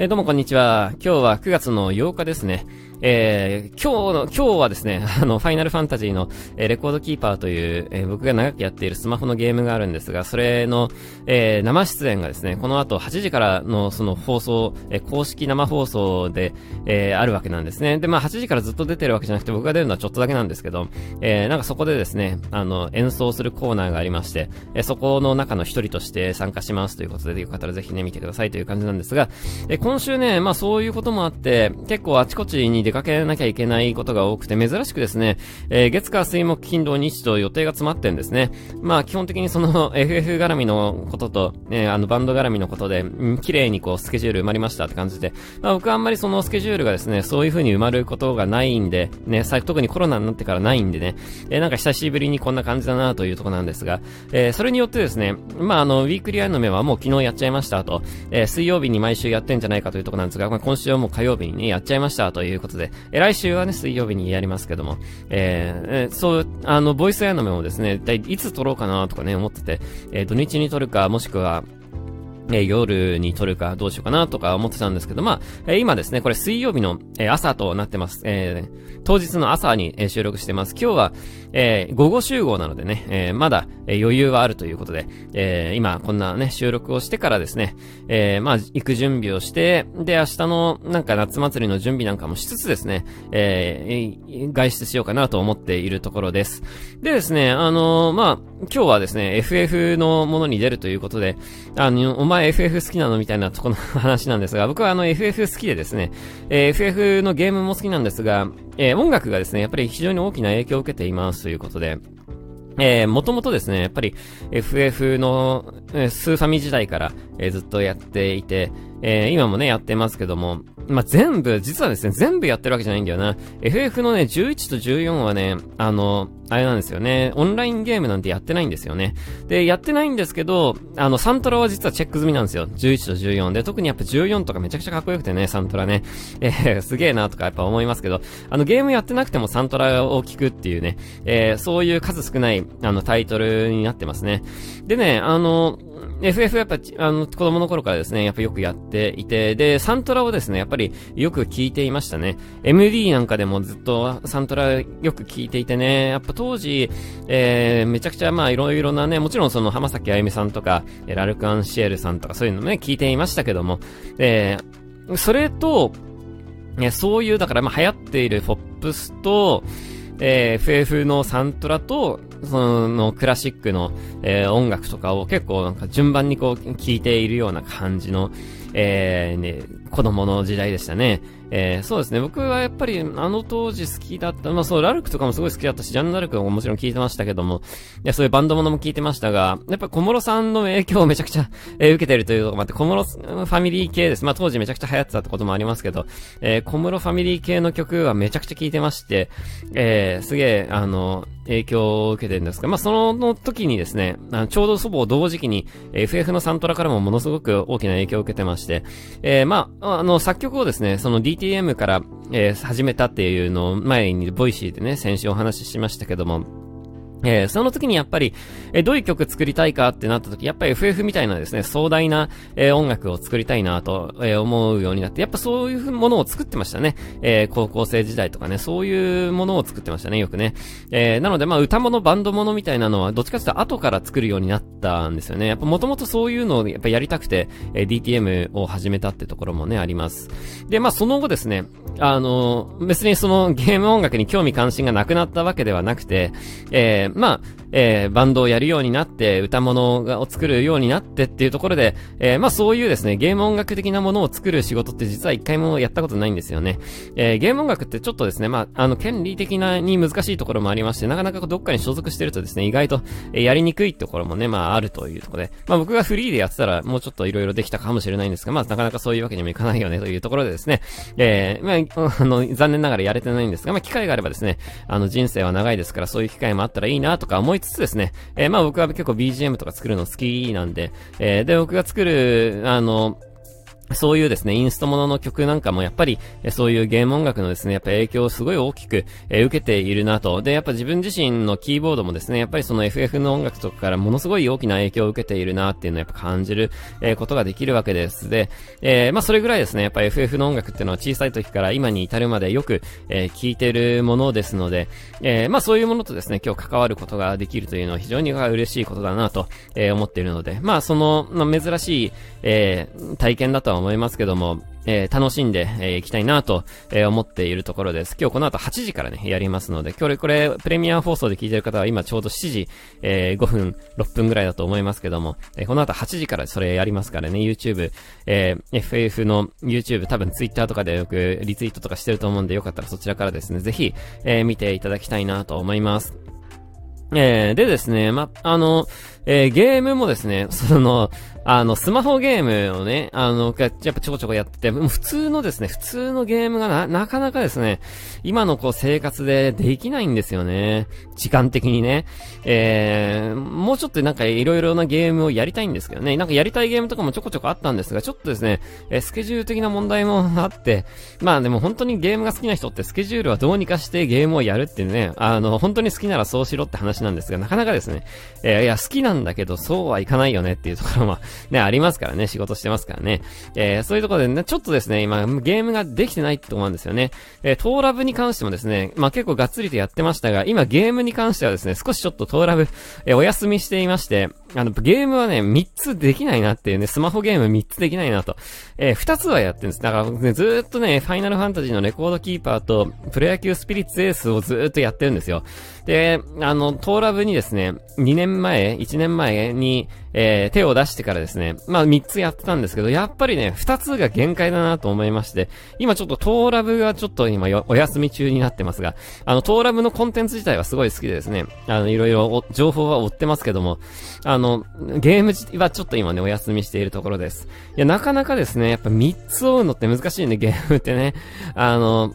えー、どうもこんにちは。今日は9月の8日ですね。えー、今日の、今日はですね、あの、ファイナルファンタジーの、えー、レコードキーパーという、えー、僕が長くやっているスマホのゲームがあるんですが、それの、えー、生出演がですね、この後8時からのその放送、えー、公式生放送で、えー、あるわけなんですね。で、まあ8時からずっと出てるわけじゃなくて、僕が出るのはちょっとだけなんですけど、えー、なんかそこでですね、あの、演奏するコーナーがありまして、えー、そこの中の一人として参加しますということで、よかったらぜひね、見てくださいという感じなんですが、えー、今週ね、まあそういうこともあって、結構あちこちに出かけなきゃいけないことが多くて、珍しくですね、えー、月火水木金土日と予定が詰まってんですね。まあ、基本的にその FF 絡みのことと、ね、あの、バンド絡みのことで、うん、綺麗にこう、スケジュール埋まりましたって感じで、まあ、僕はあんまりそのスケジュールがですね、そういう風に埋まることがないんで、ね、特にコロナになってからないんでね、えー、なんか久しぶりにこんな感じだなというとこなんですが、えー、それによってですね、まあ、あの、ウィークリーアイの目はもう昨日やっちゃいましたと、えー、水曜日に毎週やってんじゃないかというとこなんですが、まあ、今週はもう火曜日にね、やっちゃいましたということで、え、来週はね、水曜日にやりますけども、えー、そう、あの、ボイスアニメもですね、いつ撮ろうかなとかね、思ってて、えー、土日に撮るか、もしくは、え、夜に撮るかどうしようかなとか思ってたんですけど、まあ、え、今ですね、これ水曜日の、え、朝となってます。えー、当日の朝に、え、収録してます。今日は、えー、午後集合なのでね、えー、まだ、えー、余裕はあるということで、えー、今こんなね、収録をしてからですね、えー、まあ、行く準備をして、で、明日のなんか夏祭りの準備なんかもしつつですね、えー、外出しようかなと思っているところです。でですね、あのー、まあ、今日はですね、FF のものに出るということで、あの、お前 FF 好きなのみたいなとこの話なんですが、僕はあの FF 好きでですね、えー、FF のゲームも好きなんですが、えー、音楽がですね、やっぱり非常に大きな影響を受けていますということで、えー、もともとですね、やっぱり FF の、えー、スーファミ時代から、えー、ずっとやっていて、えー、今もね、やってますけども、まあ、全部、実はですね、全部やってるわけじゃないんだよな。FF のね、11と14はね、あの、あれなんですよね、オンラインゲームなんてやってないんですよね。で、やってないんですけど、あの、サントラは実はチェック済みなんですよ。11と14で、特にやっぱ14とかめちゃくちゃかっこよくてね、サントラね。えー、すげえなとかやっぱ思いますけど、あの、ゲームやってなくてもサントラを聞くっていうね、えー、そういう数少ない、あの、タイトルになってますね。でね、あの、FF やっぱ、あの、子供の頃からですね、やっぱよくやっていて、で、サントラをですね、やっぱりよく聞いていましたね。MD なんかでもずっとサントラよく聞いていてね、やっぱ当時、えー、めちゃくちゃまあいろいろなね、もちろんその浜崎あゆみさんとか、ラルク・アンシエルさんとかそういうのね、聞いていましたけども、えー、それと、ね、そういう、だからまあ流行っているポップスと、えー、FF のサントラと、そのクラシックの、えー、音楽とかを結構なんか順番にこう聴いているような感じの、えー、ね、子供の時代でしたね。えー、そうですね。僕はやっぱりあの当時好きだった。まあそう、ラルクとかもすごい好きだったし、ジャンヌ・ラルクももちろん聞いてましたけども、いや、そういうバンドものも聞いてましたが、やっぱ小室さんの影響をめちゃくちゃ、えー、受けてるというとこもあって、小室ファミリー系です。まあ当時めちゃくちゃ流行ってたってこともありますけど、えー、小室ファミリー系の曲はめちゃくちゃ聞いてまして、えー、すげえ、あの、影響を受けてるんですが、まあ、その時にですね、あのちょうどほぼ同時期に FF のサントラからもものすごく大きな影響を受けてまして、えー、まあ、あの、作曲をですね、その DTM から、えー、始めたっていうのを前に Voicy でね、先週お話ししましたけども、えー、その時にやっぱり、えー、どういう曲作りたいかってなった時、やっぱり FF みたいなですね、壮大な、えー、音楽を作りたいなと、え思うようになって、やっぱそういうものを作ってましたね。え高校生時代とかね、そういうものを作ってましたね、よくね。えなのでまあ歌物、バンド物みたいなのは、どっちかというと後から作るようになったんですよね。やっぱもともとそういうのをやっぱやりたくて、え DTM を始めたってところもね、あります。で、まあその後ですね、あの別にそのゲーム音楽に興味関心がなくなったわけではなくて、えまあ、えー、バンドをやるようになって、歌物を作るようになってっていうところで、えー、まあそういうですね、ゲーム音楽的なものを作る仕事って実は一回もやったことないんですよね。えー、ゲーム音楽ってちょっとですね、まあ、あの、権利的なに難しいところもありまして、なかなかどっかに所属してるとですね、意外と、え、やりにくいところもね、まああるというところで、まあ僕がフリーでやってたらもうちょっと色々できたかもしれないんですが、まあなかなかそういうわけにもいかないよねというところでですね、えー、まあ、あの、残念ながらやれてないんですが、まあ機会があればですね、あの人生は長いですからそういう機会もあったらいいなとか思いつつですね、えー、まあ僕は結構 BGM とか作るの好きなんで、えー、で、僕が作る、あの、そういうですね、インストものの曲なんかもやっぱり、そういうゲーム音楽のですね、やっぱ影響をすごい大きく、え受けているなと。で、やっぱ自分自身のキーボードもですね、やっぱりその FF の音楽とかからものすごい大きな影響を受けているなっていうのをやっぱ感じる、えことができるわけです。で、えー、まあそれぐらいですね、やっぱ FF の音楽っていうのは小さい時から今に至るまでよく、えー、聴いてるものですので、えー、まあそういうものとですね、今日関わることができるというのは非常に嬉しいことだなと、え思っているので、まあその、まあ、珍しい、え体験だとは思いますけども、えー、楽しんで、えー、いきたいなと、えー、思っているところです。今日この後8時からね、やりますので、今日これ、プレミア放送で聞いてる方は今ちょうど7時、えー、5分、6分ぐらいだと思いますけども、えー、この後8時からそれやりますからね、YouTube、えー、FF の YouTube、多分 Twitter とかでよくリツイートとかしてると思うんで、よかったらそちらからですね、ぜひ、えー、見ていただきたいなと思います。えー、でですね、ま、あの、えー、ゲームもですね、その、あの、スマホゲームをね、あの、やっぱちょこちょこやってて、普通のですね、普通のゲームがな、なかなかですね、今のこう生活でできないんですよね。時間的にね。えー、もうちょっとなんかいろいろなゲームをやりたいんですけどね。なんかやりたいゲームとかもちょこちょこあったんですが、ちょっとですね、え、スケジュール的な問題もあって、まあでも本当にゲームが好きな人ってスケジュールはどうにかしてゲームをやるっていうね、あの、本当に好きならそうしろって話なんですが、なかなかですね、えー、いや、好きなんだけど、そうはいかないよねっていうところもね、ありますからね。仕事してますからね。えー、そういうところでね、ちょっとですね、今、ゲームができてないって思うんですよね。えー、トーラブに関してもですね、まあ、結構がっつりとやってましたが、今ゲームに関してはですね、少しちょっとトーラブ、えー、お休みしていまして、あの、ゲームはね、3つできないなっていうね、スマホゲーム3つできないなと。えー、2つはやってるんです。だから、ね、ずーっとね、ファイナルファンタジーのレコードキーパーと、プロ野球スピリッツエースをずーっとやってるんですよ。で、あの、トーラブにですね、2年前、1年前に、えー、手を出してからですね、まあ3つやってたんですけど、やっぱりね、2つが限界だなと思いまして、今ちょっとトーラブがちょっと今お休み中になってますが、あの、トーラブのコンテンツ自体はすごい好きでですね、あの、いろいろ情報は追ってますけども、あの、のゲームはちょっと今ね、お休みしているところです。いや、なかなかですね、やっぱ3つ追うのって難しいんで、ゲームってね、あの、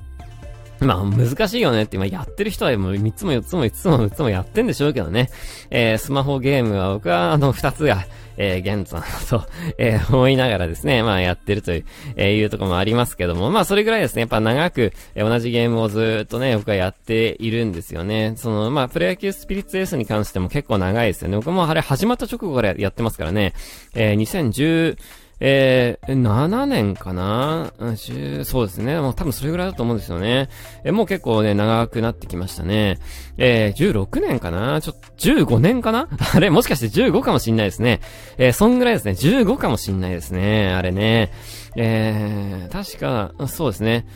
まあ、難しいよねって、今やってる人はもう3つも4つも5つも6つもやってんでしょうけどね。えー、スマホゲームは僕はあの2つが、えー、現在と、えー、思いながらですね、まあやってるという、えー、いうとこもありますけども、まあそれぐらいですね、やっぱ長く、えー、同じゲームをずっとね、僕はやっているんですよね。その、まあプロ野球スピリッツエースに関しても結構長いですよね。僕もあれ始まった直後からやってますからね、えー、2010、えー、7年かな？10そうですね。もう多分それぐらいだと思うんですよね。えー、もう結構ね、長くなってきましたね。えー、16年かな？ちょ、15年かな？あれもしかして15かもしんないですね。えー、そんぐらいですね。15かもしんないですね。あれね。えー、確か、そうですね。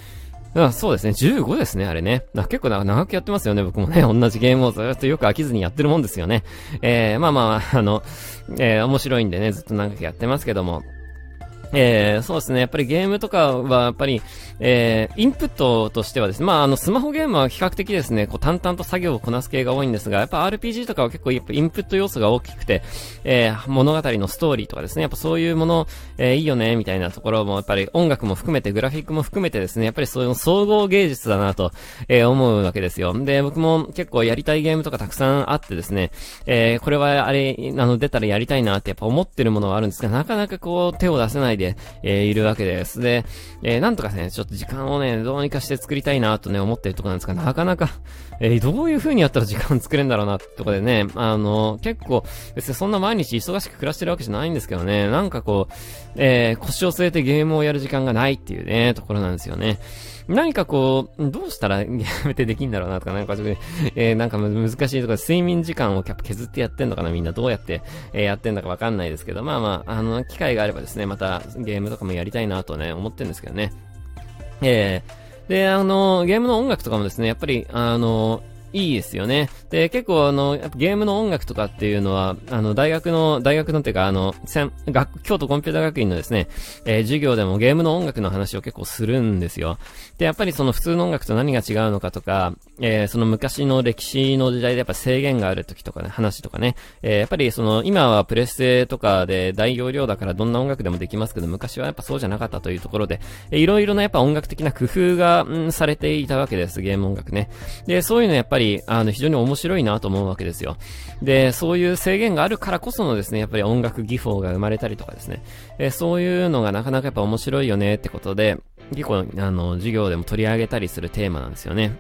あそうですね。15ですね、あれね。結構長くやってますよね、僕もね。同じゲームをずっとよく飽きずにやってるもんですよね。えー、まあまあ、あの、えー、面白いんでね、ずっと長くやってますけども。えー、そうですね。やっぱりゲームとかは、やっぱり、えー、インプットとしてはですね、まあ、あの、スマホゲームは比較的ですね、こう、淡々と作業をこなす系が多いんですが、やっぱ RPG とかは結構、やっぱインプット要素が大きくて、えー、物語のストーリーとかですね、やっぱそういうもの、えー、いいよね、みたいなところも、やっぱり音楽も含めて、グラフィックも含めてですね、やっぱりそういう総合芸術だなと、えー、思うわけですよ。で、僕も結構やりたいゲームとかたくさんあってですね、えー、これはあれ、あの、出たらやりたいなってやっぱ思ってるものはあるんですが、なかなかこう、手を出せないで、えー、いるわけです。で、えー、なんとかね、ちょっと時間をね、どうにかして作りたいなとね、思ってるとこなんですが、なかなか、えー、どういう風にやったら時間作れるんだろうなってとこでね、あの、結構、別にそんな毎日忙しく暮らしてるわけじゃないんですけどね、なんかこう、えー、腰を据えてゲームをやる時間がないっていうね、ところなんですよね。何かこう、どうしたらやめてできんだろうなとか、なんかちょっと、えー、なんか難しいとか、睡眠時間をキャップ削ってやってんのかなみんなどうやって、えー、やってんだかわかんないですけど、まあまあ、あの、機会があればですね、またゲームとかもやりたいなとね、思ってるんですけどね。えー、で、あの、ゲームの音楽とかもですね、やっぱり、あの、いいですよね。で、結構あの、やっぱゲームの音楽とかっていうのは、あの、大学の、大学のっていうか、あの、学、京都コンピュータ学院のですね、えー、授業でもゲームの音楽の話を結構するんですよ。で、やっぱりその普通の音楽と何が違うのかとか、えー、その昔の歴史の時代でやっぱ制限がある時とかね、話とかね、えー、やっぱりその、今はプレステとかで大容量だからどんな音楽でもできますけど、昔はやっぱそうじゃなかったというところで、えー、いろいろなやっぱ音楽的な工夫が、ん、されていたわけです、ゲーム音楽ね。で、そういうのやっぱりぱり、あの、非常に面白いなと思うわけですよ。で、そういう制限があるからこそのですね、やっぱり音楽技法が生まれたりとかですね、え、そういうのがなかなかやっぱ面白いよねってことで、結構、あの、授業でも取り上げたりするテーマなんですよね。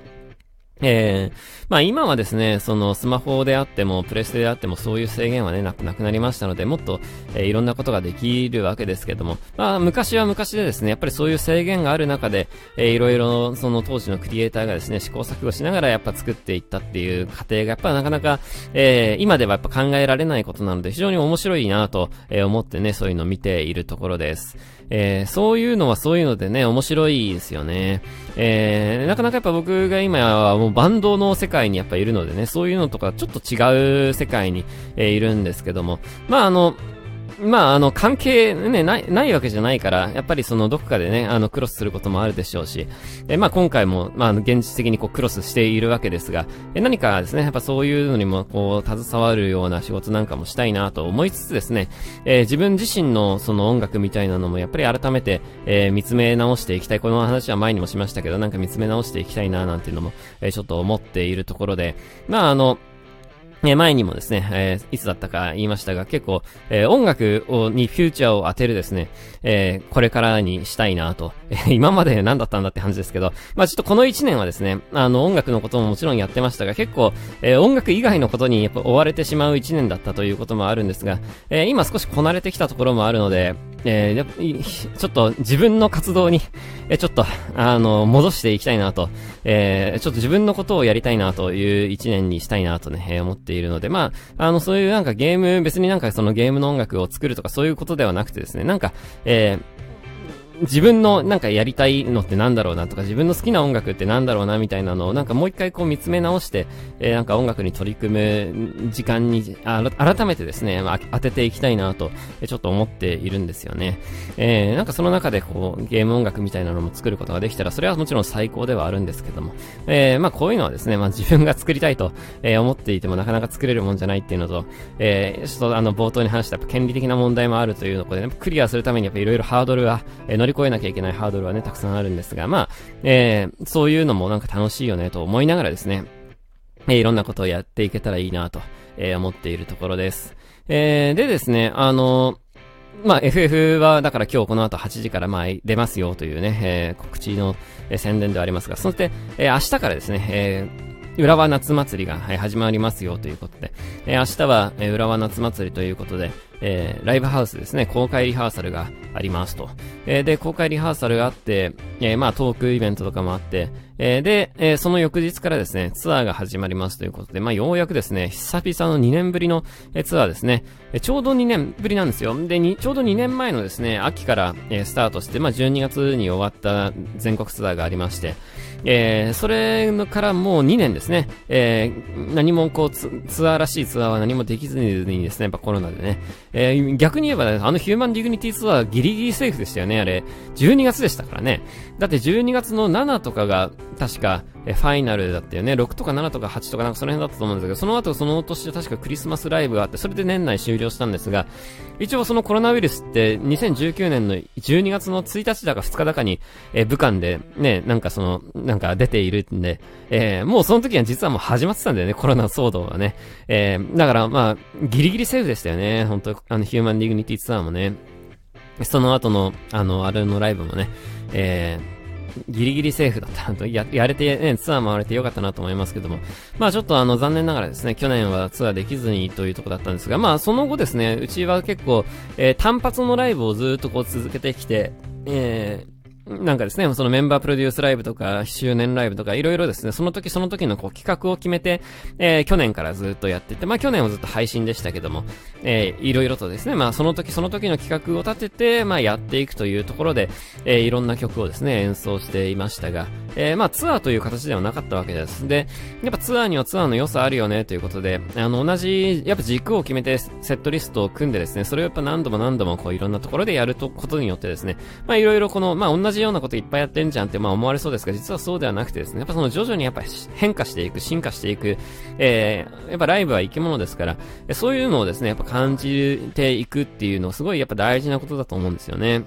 えー、まあ今はですね、そのスマホであっても、プレステであってもそういう制限はね、なくなくなりましたので、もっと、えー、いろんなことができるわけですけども、まあ昔は昔でですね、やっぱりそういう制限がある中で、えー、いろいろその当時のクリエイターがですね、試行錯誤しながらやっぱ作っていったっていう過程がやっぱなかなか、えー、今ではやっぱ考えられないことなので、非常に面白いなと、え、思ってね、そういうのを見ているところです。えー、そういうのはそういうのでね、面白いですよね。えー、なかなかやっぱ僕が今はもうバンドの世界にやっぱいるのでね、そういうのとかちょっと違う世界に、えー、いるんですけども、まああの、まあ、あの、関係ね、ない、ないわけじゃないから、やっぱりその、どこかでね、あの、クロスすることもあるでしょうし、え、まあ、今回も、まあ、現実的にこう、クロスしているわけですが、え、何かですね、やっぱそういうのにも、こう、携わるような仕事なんかもしたいなと思いつつですね、えー、自分自身のその音楽みたいなのも、やっぱり改めて、えー、見つめ直していきたい。この話は前にもしましたけど、なんか見つめ直していきたいな、なんていうのも、えー、ちょっと思っているところで、まあ、あの、え前にもですね、えー、いつだったか言いましたが、結構、えー、音楽をにフューチャーを当てるですね、えー、これからにしたいなと、え 今まで何だったんだって話ですけど、まあちょっとこの1年はですね、あの音楽のことももちろんやってましたが、結構、え音楽以外のことにやっぱ追われてしまう1年だったということもあるんですが、え今少しこなれてきたところもあるので、えー、ちょっと自分の活動に、えちょっと、あの、戻していきたいなと、え、ちょっと自分のことをやりたいなという一年にしたいなとね、思っているので、まあ、あの、そういうなんかゲーム、別になんかそのゲームの音楽を作るとかそういうことではなくてですね、なんか、えー、自分のなんかやりたいのってなんだろうなとか、自分の好きな音楽ってなんだろうなみたいなのをなんかもう一回こう見つめ直して、えー、なんか音楽に取り組む時間に、あ改めてですね、まあ、当てていきたいなと、ちょっと思っているんですよね。えー、なんかその中でこう、ゲーム音楽みたいなのも作ることができたら、それはもちろん最高ではあるんですけども、えー、まあこういうのはですね、まあ自分が作りたいと、えー、思っていてもなかなか作れるもんじゃないっていうのと、えー、ちょっとあの冒頭に話したやっぱ権利的な問題もあるというので、ね、クリアするためにやっぱいろいろハードルは、えー、乗り越えなきゃいけないハードルはね、たくさんあるんですが、まあ、えー、そういうのもなんか楽しいよねと思いながらですね、えー、いろんなことをやっていけたらいいなと、えー、思っているところです。えー、でですね、あのまあ、FF は、だから今日この後8時からまあ出ますよというね、えー、告知の、えー、宣伝ではありますが、そして、えー、明日からですね、えー、浦和夏祭りが、えー、始まりますよということで、えー、明日は、えー、浦和夏祭りということで、えー、ライブハウスですね、公開リハーサルがありますと。えー、で、公開リハーサルがあって、えー、まあ、トークイベントとかもあって、えー、で、えー、その翌日からですね、ツアーが始まりますということで、まあ、ようやくですね、久々の2年ぶりの、えー、ツアーですね、えー、ちょうど2年ぶりなんですよ。で、に、ちょうど2年前のですね、秋から、えー、スタートして、まあ、12月に終わった全国ツアーがありまして、えー、それからもう2年ですね、えー、何もこうツ、アーらしいツアーは何もできずにですね、やっぱコロナでね、えー、逆に言えば、ね、あのヒューマンディグニティツアーギリギリセーフでしたよね、あれ。12月でしたからね。だって12月の7とかが、確か、えファイナルだったよね。6とか7とか8とかなんかその辺だったと思うんですけど、その後その年で確かクリスマスライブがあって、それで年内終了したんですが、一応そのコロナウイルスって2019年の12月の1日だか2日だかに、え武漢でね、なんかその、なんか出ているんで、えー、もうその時は実はもう始まってたんだよね、コロナ騒動はね。えー、だからまあ、ギリギリセーフでしたよね、本当あの、ヒューマンディグニティツアーもね。その後の、あの、あれのライブもね、えー、ギリギリセーフだったなと、や、やれてね、ツアー回れてよかったなと思いますけども。まあちょっとあの、残念ながらですね、去年はツアーできずにというとこだったんですが、まあその後ですね、うちは結構、えー、単発のライブをずっとこう続けてきて、えー、なんかですね、そのメンバープロデュースライブとか、周年ライブとか、いろいろですね、その時その時のこう企画を決めて、えー、去年からずっとやってて、まあ去年はずっと配信でしたけども、えー、いろいろとですね、まあその時その時の企画を立てて、まあやっていくというところで、えー、いろんな曲をですね、演奏していましたが、えー、まあツアーという形ではなかったわけです。で、やっぱツアーにはツアーの良さあるよね、ということで、あの、同じ、やっぱ軸を決めてセットリストを組んでですね、それをやっぱ何度も何度もこういろんなところでやるとことによってですね、まあいろいろこの、まあ同じじようなこといっぱいやってんじゃんってまあ思われそうですが、実はそうではなくてですね、やっぱその徐々にやっぱ変化していく、進化していく、えー、やっぱライブは生き物ですから、そういうのをですね、やっぱ感じていくっていうのすごいやっぱ大事なことだと思うんですよね。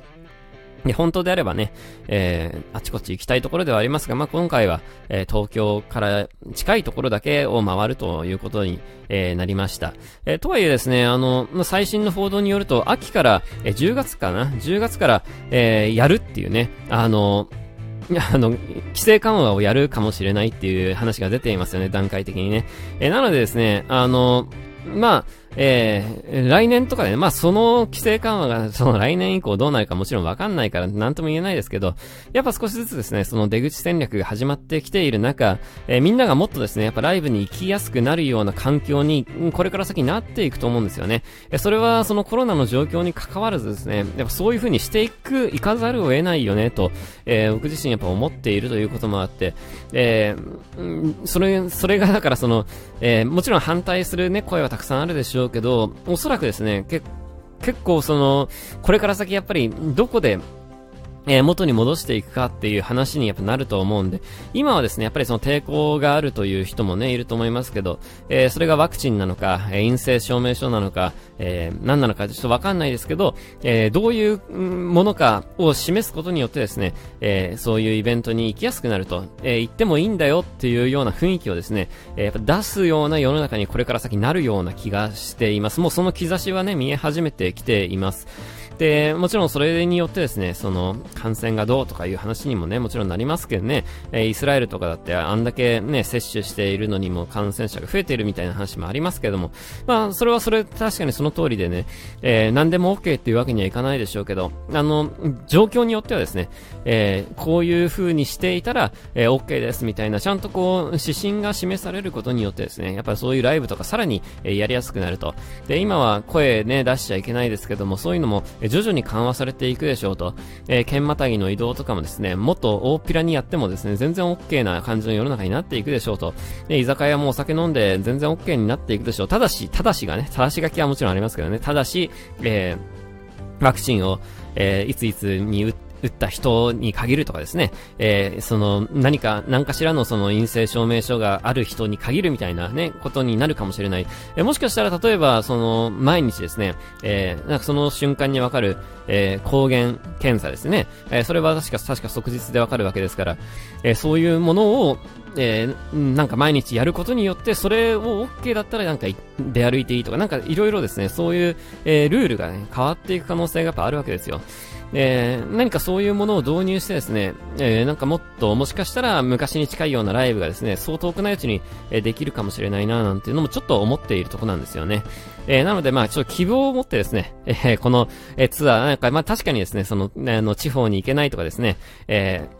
で、本当であればね、えー、あちこち行きたいところではありますが、まあ、今回は、えー、東京から近いところだけを回るということに、えー、なりました。えー、とはいえですね、あの、まあ、最新の報道によると、秋から、えー、10月かな ?10 月から、えー、やるっていうね、あの、あの、規制緩和をやるかもしれないっていう話が出ていますよね、段階的にね。えー、なのでですね、あの、まあ、えー、来年とかね、まあその規制緩和が その来年以降どうなるかもちろんわかんないから何とも言えないですけど、やっぱ少しずつですね、その出口戦略が始まってきている中、えー、みんながもっとですね、やっぱライブに行きやすくなるような環境に、これから先なっていくと思うんですよね。え、それはそのコロナの状況に関わらずですね、やっぱそういう風にしていく、いかざるを得ないよね、と、えー、僕自身やっぱ思っているということもあって、えー、それ、それがだからその、えー、もちろん反対するね、声はたくさんあるでしょうけど、おそらくですね、結構その、これから先やっぱりどこでえー、元に戻していくかっていう話にやっぱなると思うんで、今はですね、やっぱりその抵抗があるという人もね、いると思いますけど、えー、それがワクチンなのか、え、陰性証明書なのか、えー、何なのかちょっとわかんないですけど、え、どういうものかを示すことによってですね、え、そういうイベントに行きやすくなると、え、行ってもいいんだよっていうような雰囲気をですね、え、やっぱ出すような世の中にこれから先なるような気がしています。もうその兆しはね、見え始めてきています。で、もちろんそれによってですね、その、感染がどうとかいう話にもね、もちろんなりますけどね、えー、イスラエルとかだってあんだけね、接種しているのにも感染者が増えているみたいな話もありますけども、まあ、それはそれ、確かにその通りでね、えー、何でも OK っていうわけにはいかないでしょうけど、あの、状況によってはですね、えー、こういう風にしていたら、えー、OK ですみたいな、ちゃんとこう、指針が示されることによってですね、やっぱりそういうライブとかさらに、え、やりやすくなると。で、今は声ね、出しちゃいけないですけども、そういうのも、徐々に緩和されていくでしょうと、えー、剣またぎの移動とかもですね、もっと大っぴらにやってもですね、全然 OK な感じの世の中になっていくでしょうと、で、居酒屋もお酒飲んで全然 OK になっていくでしょう。ただし、ただしがね、ただし書きはもちろんありますけどね、ただし、えー、ワクチンを、えー、いついつに打って、打った人に限るとかですね、えー、その、何か、何かしらのその陰性証明書がある人に限るみたいなね、ことになるかもしれない。えー、もしかしたら例えば、その、毎日ですね、えー、なんかその瞬間にわかる、えー、抗原検査ですね。えー、それは確か、確か即日でわかるわけですから、えー、そういうものを、えー、なんか毎日やることによって、それを OK だったらなんか出歩いていいとか、なんかいろいろですね、そういう、えー、ルールがね、変わっていく可能性がやっぱあるわけですよ。えー、何かそういうものを導入してですね、えー、なんかもっともしかしたら昔に近いようなライブがですね、そう遠くないうちに、えできるかもしれないななんていうのもちょっと思っているとこなんですよね。えー、なのでまあちょっと希望を持ってですね、え、この、え、ツアー、なんかまあ確かにですね、その、あの、地方に行けないとかですね、えー、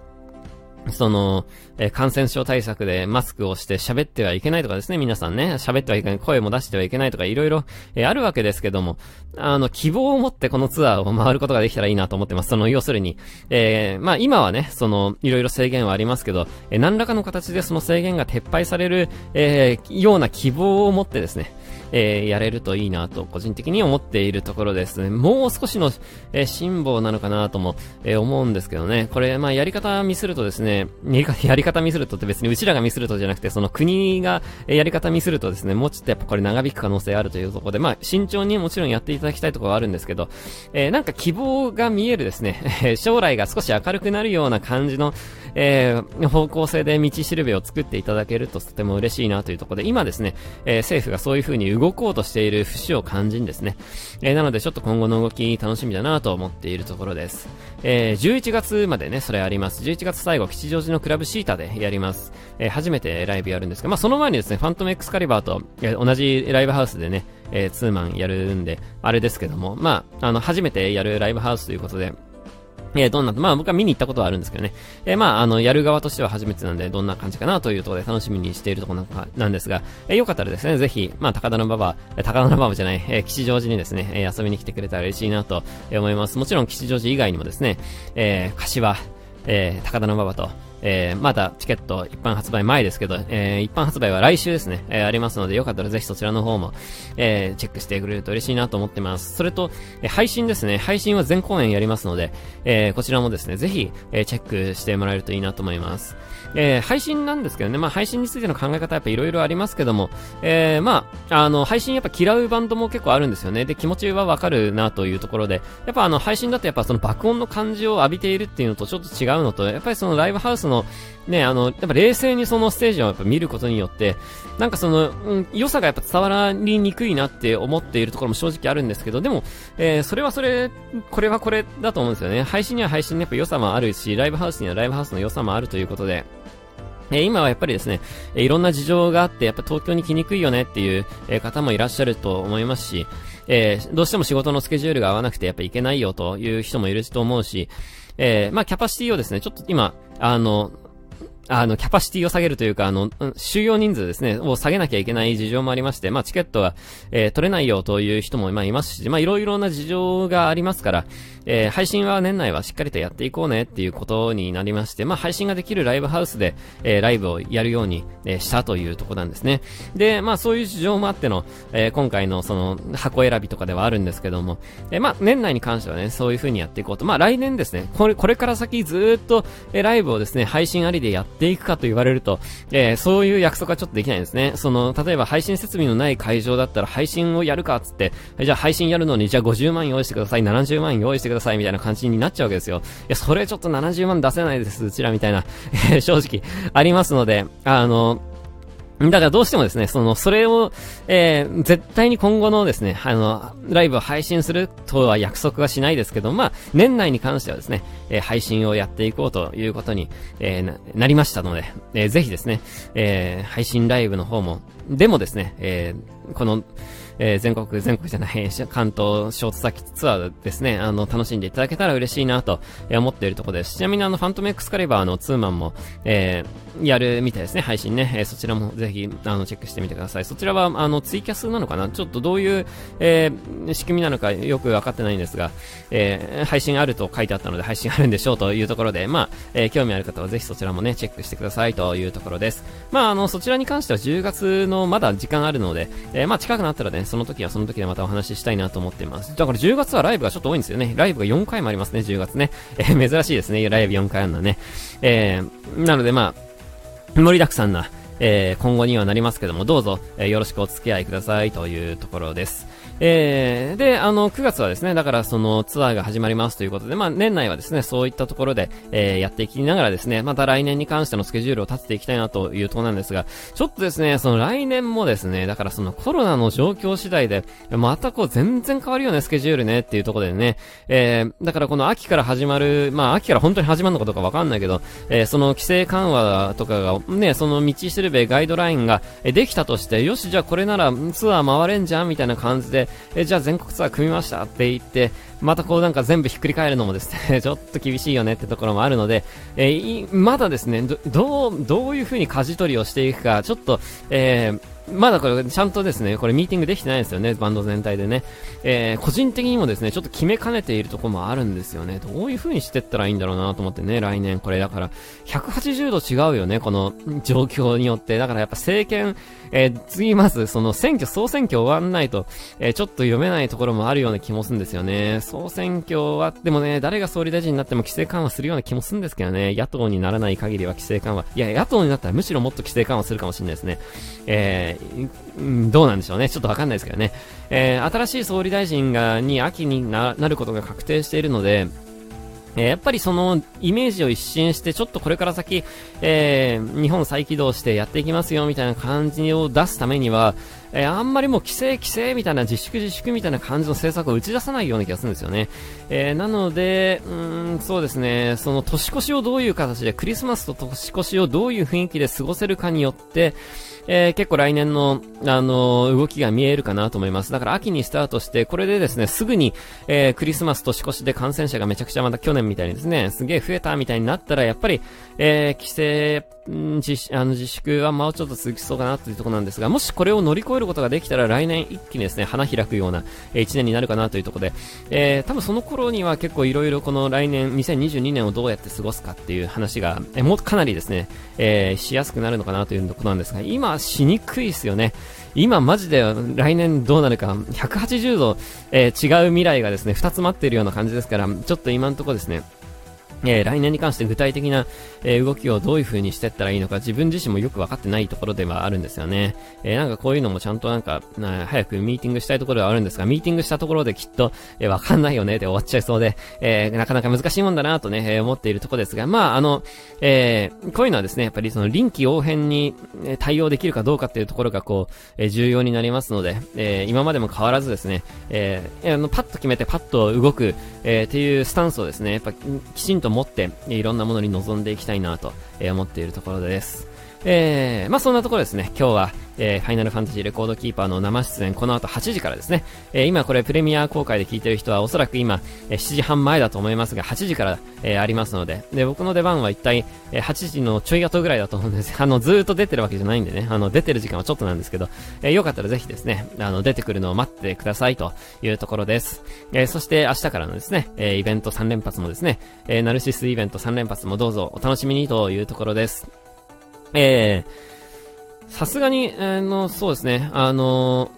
その、えー、感染症対策でマスクをして喋ってはいけないとかですね、皆さんね、喋ってはいけない、声も出してはいけないとかいろいろ、えー、あるわけですけども、あの、希望を持ってこのツアーを回ることができたらいいなと思ってます。その、要するに、えー、まあ今はね、その、いろいろ制限はありますけど、え、何らかの形でその制限が撤廃される、え、ような希望を持ってですね、えー、やれるといいなと、個人的に思っているところですね。もう少しの、えー、辛抱なのかなとも、えー、思うんですけどね。これ、まあ、やり方ミスるとですね、やり 方ミスるとって別にうちらがミスるとじゃなくて、その国が、やり方ミスるとですね、もうちょっとやっぱこれ長引く可能性あるというところで、まあ、慎重にもちろんやっていただきたいところはあるんですけど、えー、なんか希望が見えるですね、え将来が少し明るくなるような感じの、えー、方向性で道しるべを作っていただけるととても嬉しいなというところで、今ですね、えー、政府がそういう風に動こうとしている節を感じんですね。えー、なのでちょっと今後の動き楽しみだなと思っているところです。えー、11月までね、それあります。11月最後、吉祥寺のクラブシータでやります。えー、初めてライブやるんですが、まあ、その前にですね、ファントムエクスカリバーと、えー、同じライブハウスでね、えー、ツーマンやるんで、あれですけども、まあ、あの、初めてやるライブハウスということで、えー、どんな、まあ僕は見に行ったことはあるんですけどね。えー、まああの、やる側としては初めてなんで、どんな感じかなというところで楽しみにしているところなんですが、えー、よかったらですね、ぜひ、まあ高田の馬場、高田の馬場じゃない、えー、吉祥寺にですね、え、遊びに来てくれたら嬉しいなと思います。もちろん吉祥寺以外にもですね、え、柏、え、高田の馬場と、えー、まだチケット一般発売前ですけど、えー、一般発売は来週ですね、えー、ありますので、よかったらぜひそちらの方も、えー、チェックしてくれると嬉しいなと思ってます。それと、えー、配信ですね、配信は全公演やりますので、えー、こちらもですね、ぜひ、えー、チェックしてもらえるといいなと思います。えー、配信なんですけどね、まあ配信についての考え方やっぱいろいろありますけども、えー、まあ、あの、配信やっぱ嫌うバンドも結構あるんですよね。で、気持ちはわかるなというところで、やっぱあの、配信だとやっぱその爆音の感じを浴びているっていうのとちょっと違うのと、やっぱりそのライブハウスの、ね、あの、やっぱ冷静にそのステージをやっぱ見ることによって、なんかその、うん、良さがやっぱ伝わりにくいなって思っているところも正直あるんですけど、でも、えー、それはそれ、これはこれだと思うんですよね。配信には配信のやっぱ良さもあるし、ライブハウスにはライブハウスの良さもあるということで、え今はやっぱりですね、えいろんな事情があって、やっぱ東京に来にくいよねっていう、え方もいらっしゃると思いますし、え、どうしても仕事のスケジュールが合わなくてやっぱ行けないよという人もいると思うし、え、まあキャパシティをですね、ちょっと今、あの、あの、キャパシティを下げるというか、あの、収容人数ですね、を下げなきゃいけない事情もありまして、まあ、チケットは、えー、取れないよという人も、まあ、いますし、まあ、いろいろな事情がありますから、えー、配信は年内はしっかりとやっていこうねっていうことになりまして、まあ、配信ができるライブハウスで、えー、ライブをやるように、え、したというとこなんですね。で、まあ、そういう事情もあっての、え、今回のその、箱選びとかではあるんですけども、え、まあ、年内に関してはね、そういう風にやっていこうと。まあ、来年ですね、これ、これから先ずっと、え、ライブをですね、配信ありでやっていくかと言われると、えー、そういう約束はちょっとできないんですね。その、例えば配信設備のない会場だったら配信をやるかっつって、じゃあ配信やるのに、じゃあ50万用意してください、70万用意してください、みたいな感じになっちゃうわけですよ。いや、それちょっと70万出せないです、うちらみたいな、え正直ありますので、あの、だからどうしてもですね、その、それを、えー、絶対に今後のですね、あの、ライブを配信するとは約束はしないですけど、まあ、年内に関してはですね、えー、配信をやっていこうということに、えー、な、なりましたので、えー、ぜひですね、えー、配信ライブの方も、でもですね、えー、この、えー、全国、全国じゃない、関東ショートサキツアーですね、あの、楽しんでいただけたら嬉しいなと、え、思っているところです。ちなみにあの、ファントムエクスカリバーのツーマンも、えー、やるみたいですね、配信ね。えー、そちらもぜひ、あの、チェックしてみてください。そちらは、あの、ツイキャスなのかな？ちょっとどういう、えー、仕組みなのかよくわかってないんですが、えー、配信あると書いてあったので、配信あるんでしょうというところで、まあ、えー、興味ある方はぜひそちらもね、チェックしてくださいというところです。まあ、あの、そちらに関しては10月のまだ時間あるので、えー、まあ、近くなったらね、その時はその時でまたお話ししたいなと思っています。だから10月はライブがちょっと多いんですよね。ライブが4回もありますね、10月ね。えー、珍しいですね、ライブ4回あるのね。えー、なのでまあ、盛りだくさんな、えー、今後にはなりますけども、どうぞ、えー、よろしくお付き合いくださいというところです。えー、で、あの、9月はですね、だからそのツアーが始まりますということで、まあ年内はですね、そういったところで、えー、やっていきながらですね、また来年に関してのスケジュールを立てていきたいなというところなんですが、ちょっとですね、その来年もですね、だからそのコロナの状況次第で、またこう全然変わるよね、スケジュールねっていうところでね、えー、だからこの秋から始まる、まあ秋から本当に始まるのかどうかわかんないけど、えー、その規制緩和とかが、ね、その道しるべガイドラインができたとして、よし、じゃあこれならツアー回れんじゃんみたいな感じで、えじゃあ全国ツアー組みましたって言って、またこうなんか全部ひっくり返るのもですね、ちょっと厳しいよねってところもあるので、えー、まだですね、どう、どういう風に舵取りをしていくか、ちょっと、えー、まだこれ、ちゃんとですね、これミーティングできてないですよね、バンド全体でね。えー、個人的にもですね、ちょっと決めかねているところもあるんですよね。どういう風にしてったらいいんだろうなと思ってね、来年。これだから、180度違うよね、この 状況によって。だからやっぱ政権、えー、次まず、その選挙、総選挙終わんないと、えー、ちょっと読めないところもあるような気もするんですよね。総選挙終わってもね、誰が総理大臣になっても規制緩和するような気もするんですけどね、野党にならない限りは規制緩和。いや、野党になったらむしろもっと規制緩和するかもしれないですね。えー、どうなんでしょうね。ちょっとわかんないですけどね。えー、新しい総理大臣が、に秋になることが確定しているので、えー、やっぱりそのイメージを一新して、ちょっとこれから先、えー、日本再起動してやっていきますよみたいな感じを出すためには、えー、あんまりもう規制規制みたいな自粛自粛みたいな感じの政策を打ち出さないような気がするんですよね。えー、なので、うん、そうですね、その年越しをどういう形で、クリスマスと年越しをどういう雰囲気で過ごせるかによって、えー、結構来年の、あのー、動きが見えるかなと思います。だから秋にスタートして、これでですね、すぐに、えー、クリスマス年越しで感染者がめちゃくちゃまた去年みたいにですね、すげえ増えたみたいになったら、やっぱり、えー、規制、自あの自粛はもうちょっと続きそうかなというところなんですが、もしこれを乗り越えることができたら来年一気にですね、花開くような、えー、1年になるかなというところで、えー、多分その頃には結構いろいろこの来年、2022年をどうやって過ごすかっていう話が、えー、もうかなりですね、えー、しやすくなるのかなというところなんですが、今しにくいですよね。今マジで来年どうなるか、180度、え、違う未来がですね、2つ待っているような感じですから、ちょっと今のところですね、えー、来年に関して具体的な、えー、動きをどういう風にしていったらいいのか自分自身もよく分かってないところではあるんですよね。えー、なんかこういうのもちゃんとなんか、な早くミーティングしたいところではあるんですが、ミーティングしたところできっと、えー、分かんないよねって終わっちゃいそうで、えー、なかなか難しいもんだなとね、えー、思っているところですが、まあ、あの、えー、こういうのはですね、やっぱりその臨機応変に対応できるかどうかっていうところがこう、えー、重要になりますので、えー、今までも変わらずですね、えー、あの、パッと決めてパッと動く、えー、っていうスタンスをですね、やっぱきちんと持って、いろんなものに臨んでいきたいなと、思っているところです。えー、まあそんなところですね、今日は、えー、ファイナルファンタジーレコードキーパーの生出演、この後8時からですね、えー、今これプレミア公開で聞いてる人はおそらく今、えー、7時半前だと思いますが、8時から、えー、ありますので、で、僕の出番は一体、えー、8時のちょい後ぐらいだと思うんです。あの、ずーっと出てるわけじゃないんでね、あの、出てる時間はちょっとなんですけど、えー、よかったらぜひですね、あの、出てくるのを待ってくださいというところです。えー、そして明日からのですね、えー、イベント3連発もですね、えー、ナルシスイベント3連発もどうぞお楽しみにというところです。えー、さすがに、あの、そうですね、あの、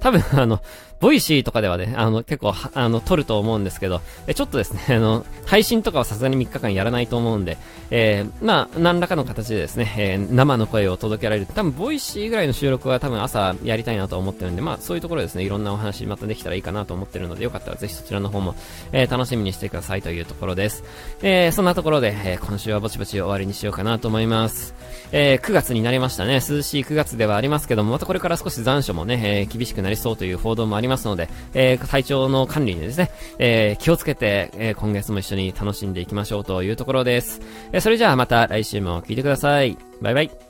多分、あの、 Voicy とかではね、あの、結構、あの、撮ると思うんですけど、え、ちょっとですね、あの、配信とかはさすがに3日間やらないと思うんで、えー、まあ、何らかの形でですね、えー、生の声を届けられる。多分、 Voicy ぐらいの収録は多分朝やりたいなと思ってるんで、まあ、そういうところですね、いろんなお話またできたらいいかなと思ってるので、よかったらぜひそちらの方も、えー、楽しみにしてくださいというところです。えー、そんなところで、えー、今週はぼちぼち終わりにしようかなと思います。えー、9月になりましたね。涼しい9月ではありますけども、またこれから少し残暑もね、えー、厳しくなりそうという報道もありますので、えー、体調の管理にですね、えー、気をつけて、えー、今月も一緒に楽しんでいきましょうというところです。えー、それじゃあまた来週も聞いてください。バイバイ。